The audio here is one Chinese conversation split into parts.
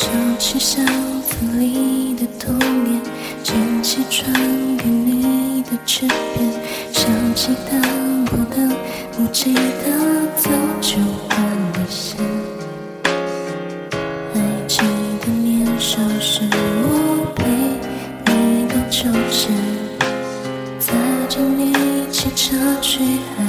收起箱子里的童年，捡起传给你的纸片，想起当我的不记得早就断了线。还记得年少时我陪你荡秋千，载着你骑车去海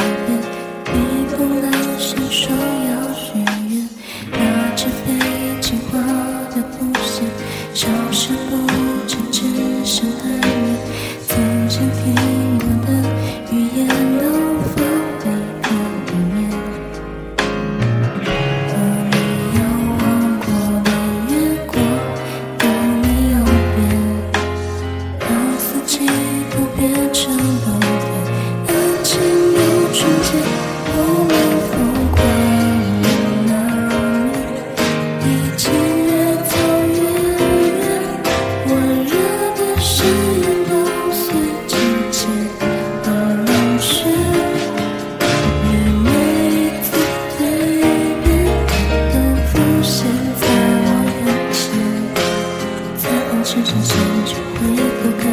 都变成冬天。安静如春天，我疯狂的那年，已经越走越远，温热的誓言都随季节而流逝。你每一次蜕变，都浮现在我眼前。在红尘上相聚，回头看